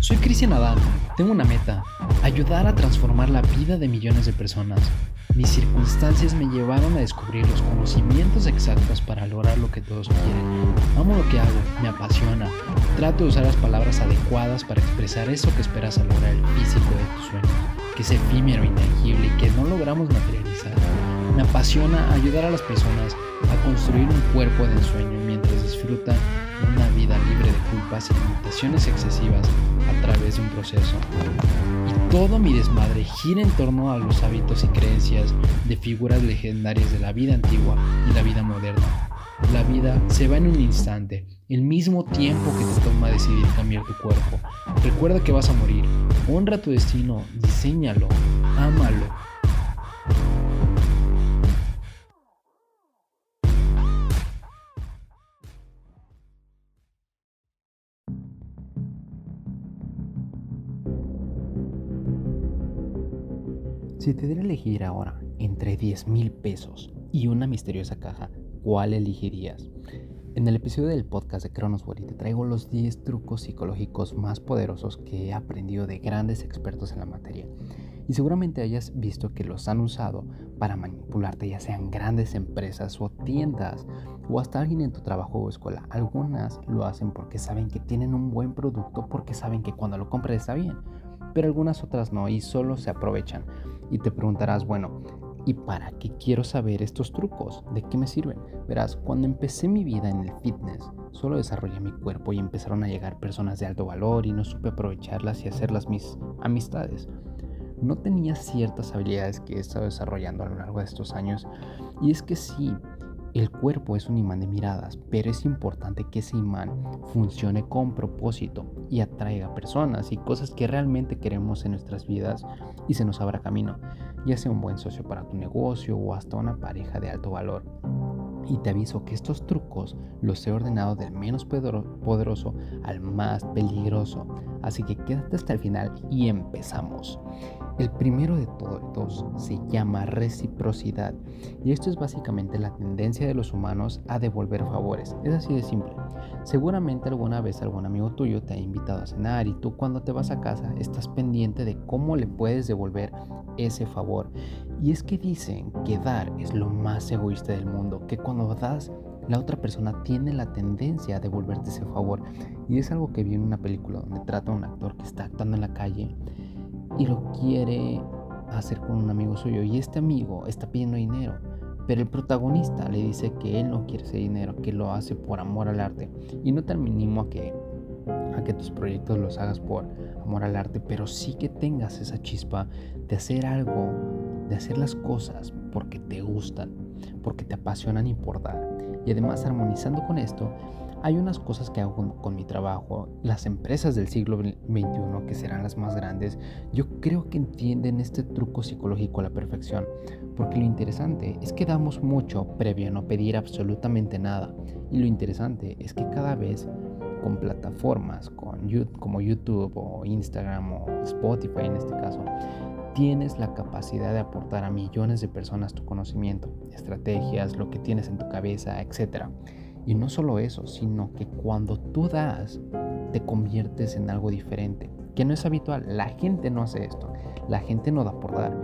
Soy Cristian Adán, tengo una meta, ayudar a transformar la vida de millones de personas. Mis circunstancias me llevaron a descubrir los conocimientos exactos para lograr lo que todos quieren. Amo lo que hago, me apasiona. Trato de usar las palabras adecuadas para expresar eso que esperas a lograr el físico de tus sueños, que es efímero, intangible y que no logramos materializar. Me apasiona ayudar a las personas a construir un cuerpo de ensueño mientras disfrutan culpas y limitaciones excesivas a través de un proceso. Y todo mi desmadre gira en torno a los hábitos y creencias de figuras legendarias de la vida antigua y la vida moderna. La vida se va en un instante, el mismo tiempo que te toma decidir cambiar tu cuerpo. Recuerda que vas a morir. Honra tu destino, diseñalo, ámalo Si te diera elegir ahora entre 10 mil pesos y una misteriosa caja, ¿cuál elegirías? En el episodio del podcast de Cronos te traigo los 10 trucos psicológicos más poderosos que he aprendido de grandes expertos en la materia. Y seguramente hayas visto que los han usado para manipularte, ya sean grandes empresas o tiendas o hasta alguien en tu trabajo o escuela. Algunas lo hacen porque saben que tienen un buen producto, porque saben que cuando lo compres está bien, pero algunas otras no y solo se aprovechan y te preguntarás, bueno, ¿y para qué quiero saber estos trucos? ¿De qué me sirven? Verás, cuando empecé mi vida en el fitness, solo desarrollé mi cuerpo y empezaron a llegar personas de alto valor y no supe aprovecharlas y hacerlas mis amistades. No tenía ciertas habilidades que he estado desarrollando a lo largo de estos años y es que sí, el cuerpo es un imán de miradas, pero es importante que ese imán funcione con propósito y atraiga personas y cosas que realmente queremos en nuestras vidas y se nos abra camino, ya sea un buen socio para tu negocio o hasta una pareja de alto valor. Y te aviso que estos trucos los he ordenado del menos poderoso al más peligroso. Así que quédate hasta el final y empezamos. El primero de todos se llama reciprocidad y esto es básicamente la tendencia de los humanos a devolver favores. Es así de simple. Seguramente alguna vez algún amigo tuyo te ha invitado a cenar y tú cuando te vas a casa estás pendiente de cómo le puedes devolver ese favor. Y es que dicen que dar es lo más egoísta del mundo, que cuando das la otra persona tiene la tendencia a devolverte ese favor. Y es algo que vi en una película donde trata a un actor que está actuando en la calle y lo quiere hacer con un amigo suyo y este amigo está pidiendo dinero. Pero el protagonista le dice que él no quiere ese dinero, que lo hace por amor al arte. Y no te animo a que, a que tus proyectos los hagas por amor al arte, pero sí que tengas esa chispa de hacer algo, de hacer las cosas porque te gustan, porque te apasionan y por dar. Y además armonizando con esto, hay unas cosas que hago con, mi trabajo, las empresas del siglo XXI, que serán las más grandes, yo creo que entienden este truco psicológico a la perfección, porque lo interesante es que damos mucho previo a no pedir absolutamente nada, y lo interesante es que cada vez con plataformas con, como YouTube o Instagram o Spotify en este caso, tienes la capacidad de aportar a millones de personas tu conocimiento, estrategias, lo que tienes en tu cabeza, etc. Y no solo eso, sino que cuando tú das, te conviertes en algo diferente, que no es habitual. La gente no hace esto, la gente no da por dar,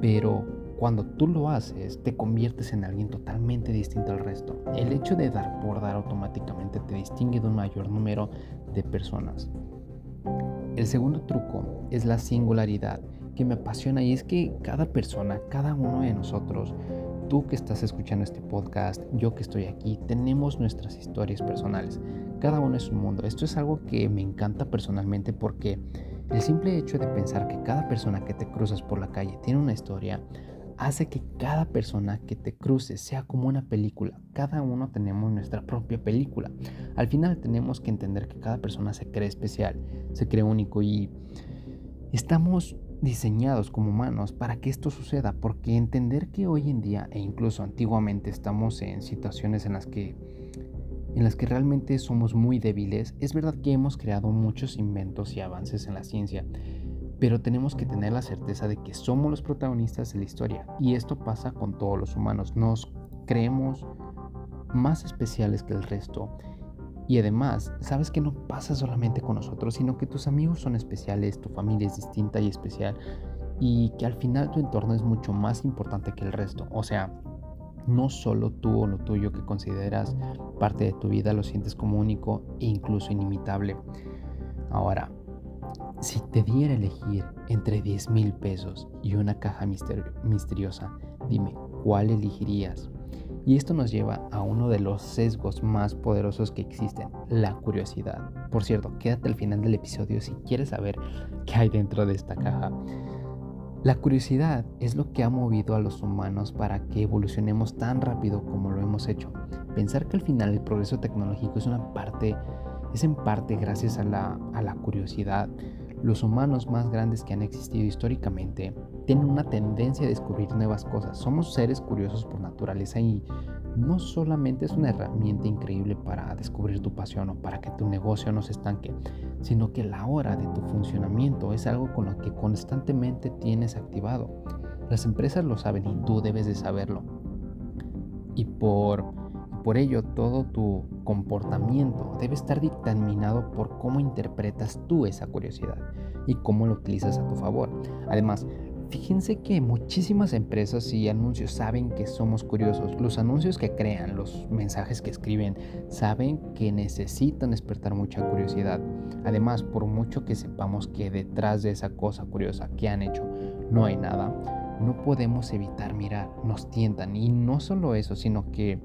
pero cuando tú lo haces, te conviertes en alguien totalmente distinto al resto. El hecho de dar por dar automáticamente te distingue de un mayor número de personas. El segundo truco es la singularidad, que me apasiona y es que cada persona, cada uno de nosotros, Tú que estás escuchando este podcast, yo que estoy aquí, tenemos nuestras historias personales. Cada uno es un mundo. Esto es algo que me encanta personalmente porque el simple hecho de pensar que cada persona que te cruzas por la calle tiene una historia hace que cada persona que te cruce sea como una película. Cada uno tenemos nuestra propia película. Al final tenemos que entender que cada persona se cree especial, se cree único y estamos diseñados como humanos para que esto suceda, porque entender que hoy en día e incluso antiguamente estamos en situaciones en las que en las que realmente somos muy débiles, es verdad que hemos creado muchos inventos y avances en la ciencia, pero tenemos que tener la certeza de que somos los protagonistas de la historia y esto pasa con todos los humanos, nos creemos más especiales que el resto Y además, sabes que no pasa solamente con nosotros, sino que tus amigos son especiales, tu familia es distinta y especial, y que al final tu entorno es mucho más importante que el resto. O sea, no solo tú o lo tuyo que consideras parte de tu vida lo sientes como único e incluso inimitable. Ahora, si te diera elegir entre 10 mil pesos y una caja misteriosa, dime, ¿cuál elegirías? Y esto nos lleva a uno de los sesgos más poderosos que existen, la curiosidad. Por cierto, quédate al final del episodio si quieres saber qué hay dentro de esta caja. La curiosidad es lo que ha movido a los humanos para que evolucionemos tan rápido como lo hemos hecho. Pensar que al final el progreso tecnológico es una parte, es en parte gracias a la, a la curiosidad. Los humanos más grandes que han existido históricamente tienen una tendencia a descubrir nuevas cosas. Somos seres curiosos por naturaleza y no solamente es una herramienta increíble para descubrir tu pasión o para que tu negocio no se estanque, sino que la hora de tu funcionamiento es algo con lo que constantemente tienes activado. Las empresas lo saben y tú debes de saberlo. Y por, por ello todo tu comportamiento debe estar dictaminado por cómo interpretas tú esa curiosidad y cómo lo utilizas a tu favor. Además, Fíjense que muchísimas empresas y anuncios saben que somos curiosos. Los anuncios que crean, los mensajes que escriben, saben que necesitan despertar mucha curiosidad. Además, por mucho que sepamos que detrás de esa cosa curiosa que han hecho no hay nada, no podemos evitar mirar, nos tientan. Y no solo eso, sino que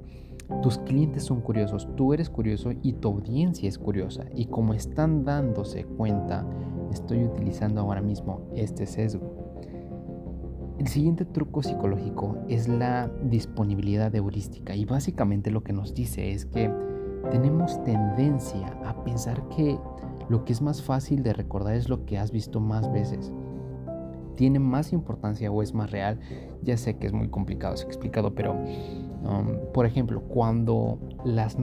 tus clientes son curiosos, tú eres curioso y tu audiencia es curiosa. Y como están dándose cuenta, estoy utilizando ahora mismo este sesgo. El siguiente truco psicológico es la disponibilidad heurística y básicamente lo que nos dice es que tenemos tendencia a pensar que lo que es más fácil de recordar es lo que has visto más veces. Tiene más importancia o es más real. Ya sé que es muy complicado, es explicado, pero um, por ejemplo, cuando las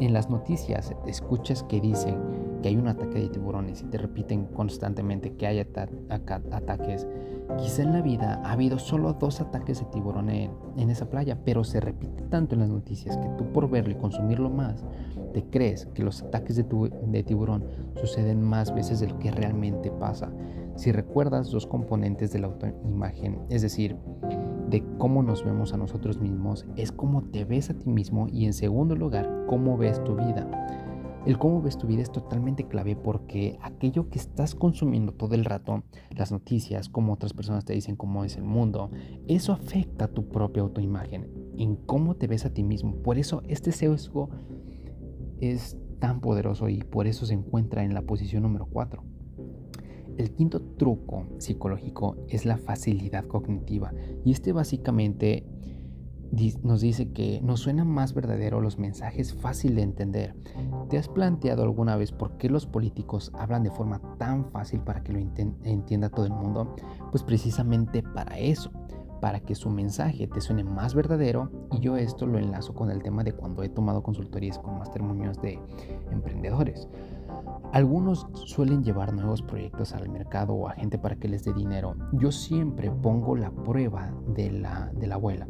en las noticias escuchas que dicen que hay un ataque de tiburones y te repiten constantemente que hay ataques, quizá en la vida ha habido solo dos ataques de tiburón en, esa playa, pero se repite tanto en las noticias que tú por verlo y consumirlo más, te crees que los ataques de, de tiburón suceden más veces de lo que realmente pasa. Si recuerdas dos componentes de la autoimagen, es decir, de cómo nos vemos a nosotros mismos, es cómo te ves a ti mismo y en segundo lugar, cómo ves tu vida. El cómo ves tu vida es totalmente clave porque aquello que estás consumiendo todo el rato, las noticias, cómo otras personas te dicen cómo es el mundo, eso afecta a tu propia autoimagen, en cómo te ves a ti mismo. Por eso este sesgo es tan poderoso y por eso se encuentra en la posición número 4. El quinto truco psicológico es la facilidad cognitiva y este básicamente nos dice que nos suena más verdadero los mensajes fácil de entender. ¿Te has planteado alguna vez por qué los políticos hablan de forma tan fácil para que lo entienda todo el mundo? Pues precisamente para eso, para que su mensaje te suene más verdadero y yo esto lo enlazo con el tema de cuando he tomado consultorías con Master Muñoz de emprendedores. Algunos suelen llevar nuevos proyectos al mercado o a gente para que les dé dinero. Yo siempre pongo la prueba de la, abuela.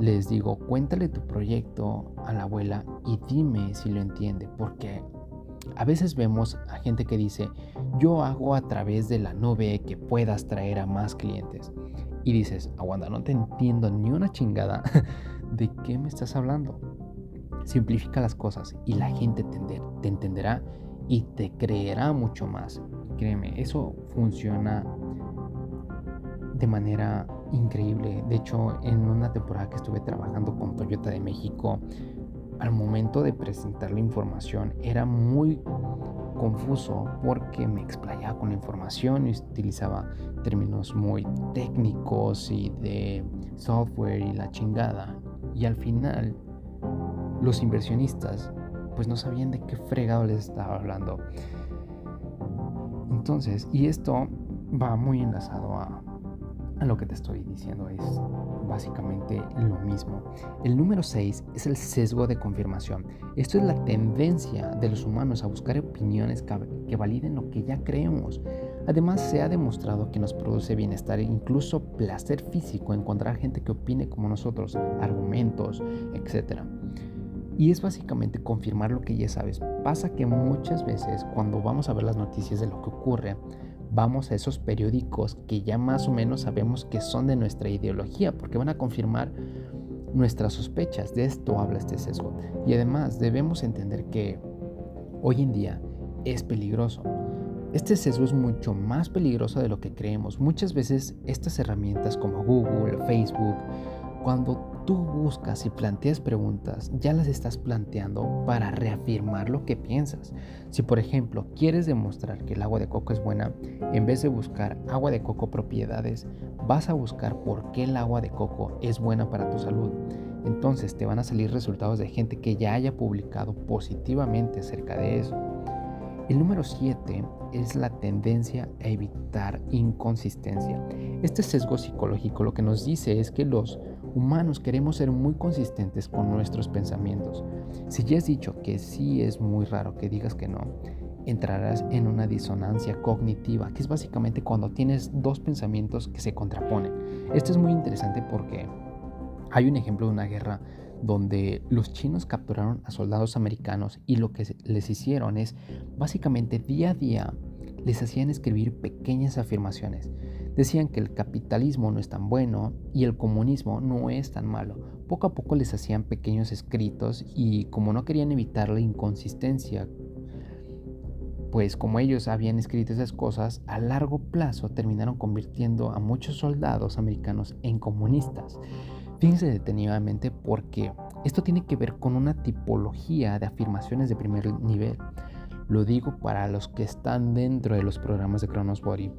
Les digo, cuéntale tu proyecto a la abuela y dime si lo entiende, porque a veces vemos a gente que dice, yo hago a través de la nube que puedas traer a más clientes. Y dices, aguanta, no te entiendo ni una chingada de qué me estás hablando. Simplifica las cosas y la gente te entenderá y te creerá mucho más. Créeme, eso funciona de manera increíble. De hecho, en una temporada que estuve trabajando con Toyota de México, al momento de presentar la información era muy confuso porque me explayaba con la información y utilizaba términos muy técnicos y de software y la chingada. Y al final, los inversionistas pues no sabían de qué fregado les estaba hablando. Entonces, y esto va muy enlazado a, lo que te estoy diciendo, es básicamente lo mismo. El número 6 es el sesgo de confirmación. Esto es la tendencia de los humanos a buscar opiniones que validen lo que ya creemos. Además, se ha demostrado que nos produce bienestar e incluso placer físico encontrar gente que opine como nosotros, argumentos, etc. Y es básicamente confirmar lo que ya sabes. Pasa que muchas veces cuando vamos a ver las noticias de lo que ocurre, vamos a esos periódicos que ya más o menos sabemos que son de nuestra ideología, porque van a confirmar nuestras sospechas. De esto habla este sesgo. Y además debemos entender que hoy en día es peligroso. Este sesgo es mucho más peligroso de lo que creemos. Muchas veces estas herramientas como Google, Facebook, cuando tú buscas y planteas preguntas, ya las estás planteando para reafirmar lo que piensas. Si por ejemplo quieres demostrar que el agua de coco es buena, en vez de buscar agua de coco propiedades, vas a buscar por qué el agua de coco es buena para tu salud. Entonces te van a salir resultados de gente que ya haya publicado positivamente acerca de eso. El número 7 es la tendencia a evitar inconsistencia. Este sesgo psicológico lo que nos dice es que los humanos queremos ser muy consistentes con nuestros pensamientos. Si ya has dicho que sí es muy raro que digas que no, entrarás en una disonancia cognitiva, que es básicamente cuando tienes dos pensamientos que se contraponen. Esto es muy interesante porque hay un ejemplo de una guerra donde los chinos capturaron a soldados americanos y lo que les hicieron es básicamente día a día les hacían escribir pequeñas afirmaciones. Decían que el capitalismo no es tan bueno y el comunismo no es tan malo. Poco a poco les hacían pequeños escritos y como no querían evitar la inconsistencia, pues como ellos habían escrito esas cosas, a largo plazo terminaron convirtiendo a muchos soldados americanos en comunistas. Fíjense detenidamente porque esto tiene que ver con una tipología de afirmaciones de primer nivel. Lo digo para los que están dentro de los programas de Kronos Body,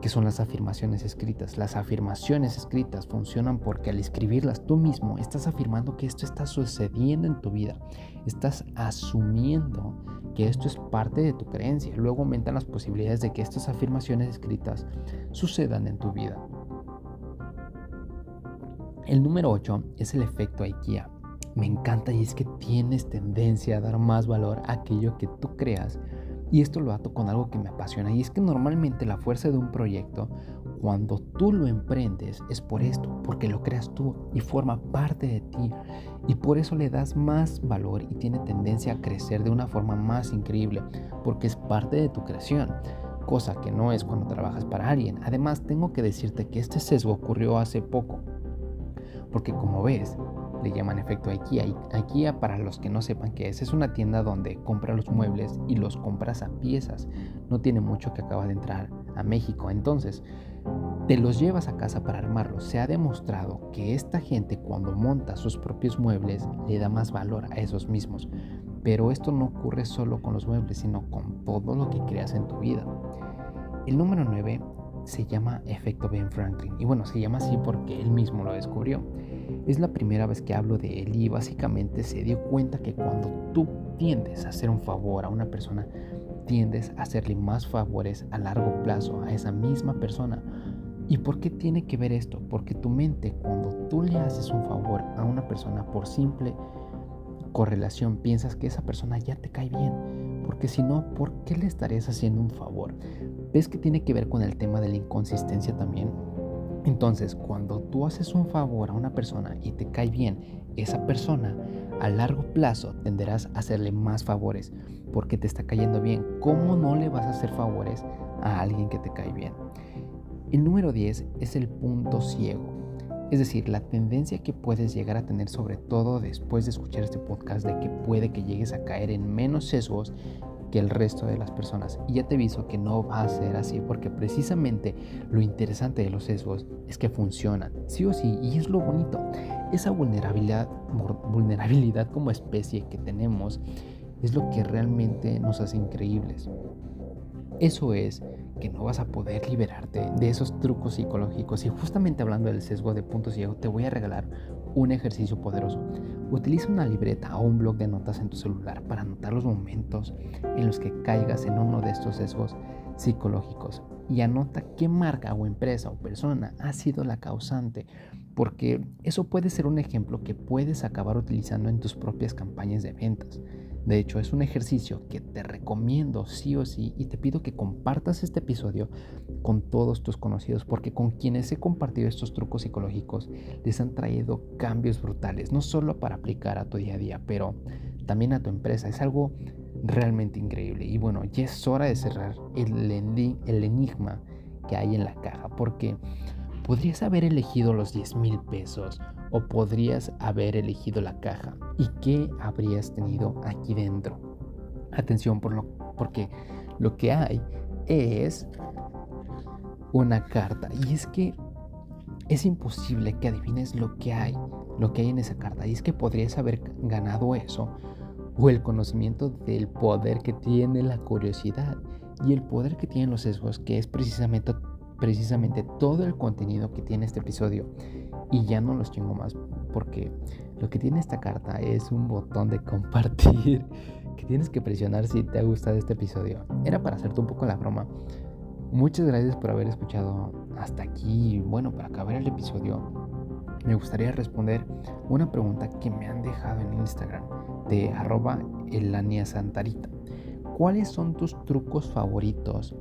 que son las afirmaciones escritas. Las afirmaciones escritas funcionan porque al escribirlas tú mismo estás afirmando que esto está sucediendo en tu vida. Estás asumiendo que esto es parte de tu creencia. Luego aumentan las posibilidades de que estas afirmaciones escritas sucedan en tu vida. El número 8 es el efecto IKEA. Me encanta y es que tienes tendencia a dar más valor a aquello que tú creas. Y esto lo ato con algo que me apasiona y es que normalmente la fuerza de un proyecto, cuando tú lo emprendes, es por esto, porque lo creas tú y forma parte de ti. Y por eso le das más valor y tiene tendencia a crecer de una forma más increíble, porque es parte de tu creación cosa que no es cuando trabajas para alguien. Además, tengo que decirte que este sesgo ocurrió hace poco. Porque como ves, le llaman efecto IKEA. IKEA, para los que no sepan qué es, es una tienda donde compras los muebles y los compras a piezas. No tiene mucho que acaba de entrar a México. Entonces, te los llevas a casa para armarlos. Se ha demostrado que esta gente cuando monta sus propios muebles le da más valor a esos mismos. Pero esto no ocurre solo con los muebles, sino con todo lo que creas en tu vida. El número 9 se llama efecto Ben Franklin. Y bueno, se llama así porque él mismo lo descubrió. Es la primera vez que hablo de él y básicamente se dio cuenta que cuando tú tiendes a hacer un favor a una persona, tiendes a hacerle más favores a largo plazo a esa misma persona. ¿Y por qué tiene que ver esto? Porque tu mente, cuando tú le haces un favor a una persona por simple correlación, piensas que esa persona ya te cae bien. Porque si no, ¿por qué le estarías haciendo un favor? ¿Ves que tiene que ver con el tema de la inconsistencia también? Entonces, cuando tú haces un favor a una persona y te cae bien, esa persona a largo plazo tenderás a hacerle más favores porque te está cayendo bien. ¿Cómo no le vas a hacer favores a alguien que te cae bien? El número 10 es el punto ciego. Es decir, la tendencia que puedes llegar a tener, sobre todo después de escuchar este podcast, de que puede que llegues a caer en menos sesgos el resto de las personas. Y ya te aviso que no va a ser así, porque precisamente lo interesante de los sesgos es que funcionan, sí o sí, y es lo bonito. Esa vulnerabilidad, vulnerabilidad como especie que tenemos es lo que realmente nos hace increíbles. Eso es no vas a poder liberarte de esos trucos psicológicos. Y justamente hablando del sesgo de punto ciego, te voy a regalar un ejercicio poderoso. Utiliza una libreta o un blog de notas en tu celular para anotar los momentos en los que caigas en uno de estos sesgos psicológicos y anota qué marca o empresa o persona ha sido la causante, porque eso puede ser un ejemplo que puedes acabar utilizando en tus propias campañas de ventas. De hecho, es un ejercicio que te recomiendo sí o sí y te pido que compartas este episodio con todos tus conocidos porque con quienes he compartido estos trucos psicológicos les han traído cambios brutales, no solo para aplicar a tu día a día, pero también a tu empresa. Es algo realmente increíble. Y bueno, ya es hora de cerrar el, el enigma que hay en la caja porque podrías haber elegido los 10 mil pesos o podrías haber elegido la caja. ¿Y qué habrías tenido aquí dentro? Atención por lo, porque lo que hay es una carta. Y es que es imposible que adivines lo que hay, lo que hay en esa carta. Y es que podrías haber ganado eso o el conocimiento del poder que tiene la curiosidad y el poder que tienen los sesgos, que es precisamente precisamente todo el contenido que tiene este episodio. Y ya no los tengo más porque lo que tiene esta carta es un botón de compartir que tienes que presionar si te ha gustado este episodio. Era para hacerte un poco la broma. Muchas gracias por haber escuchado hasta aquí. Bueno, para acabar el episodio, me gustaría responder una pregunta que me han dejado en Instagram de arroba Santarita. ¿Cuáles son tus trucos favoritos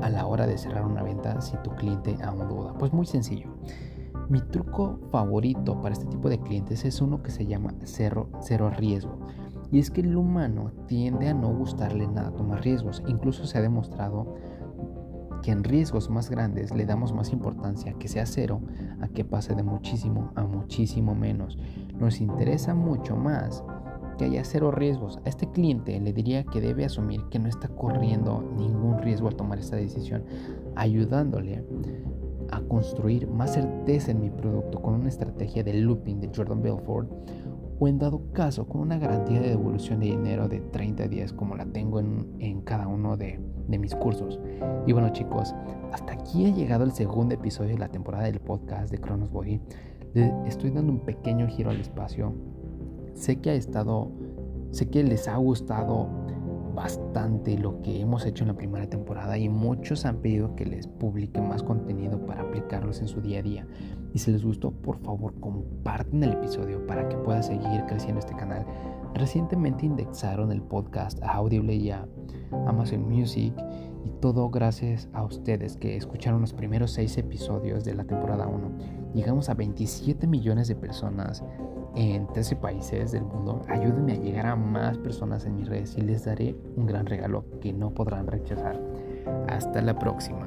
a la hora de cerrar una venta si tu cliente aún duda? Pues muy sencillo. Mi truco favorito para este tipo de clientes es uno que se llama cero, cero riesgo. Y es que el humano tiende a no gustarle nada tomar riesgos. Incluso se ha demostrado que en riesgos más grandes le damos más importancia que sea cero a que pase de muchísimo a muchísimo menos. Nos interesa mucho más que haya cero riesgos. A este cliente le diría que debe asumir que no está corriendo ningún riesgo al tomar esta decisión, ayudándole a construir más certeza en mi producto con una estrategia de looping de Jordan Belfort o en dado caso con una garantía de devolución de dinero de 30 días como la tengo en, cada uno de, de, mis cursos. Y bueno chicos, hasta aquí ha llegado el segundo episodio de la temporada del podcast de Cronos Body. Le estoy dando un pequeño giro al espacio Sé que ha estado, sé que les ha gustado bastante lo que hemos hecho en la primera temporada y muchos han pedido que les publique más contenido para aplicarlos en su día a día. Y si les gustó, por favor, comparten el episodio para que pueda seguir creciendo este canal. Recientemente indexaron el podcast a Audible y a Amazon Music y todo gracias a ustedes que escucharon los primeros seis episodios de la temporada 1. Llegamos a 27 millones de personas en 13 países del mundo. Ayúdenme a llegar a más personas en mis redes y les daré un gran regalo que no podrán rechazar. Hasta la próxima.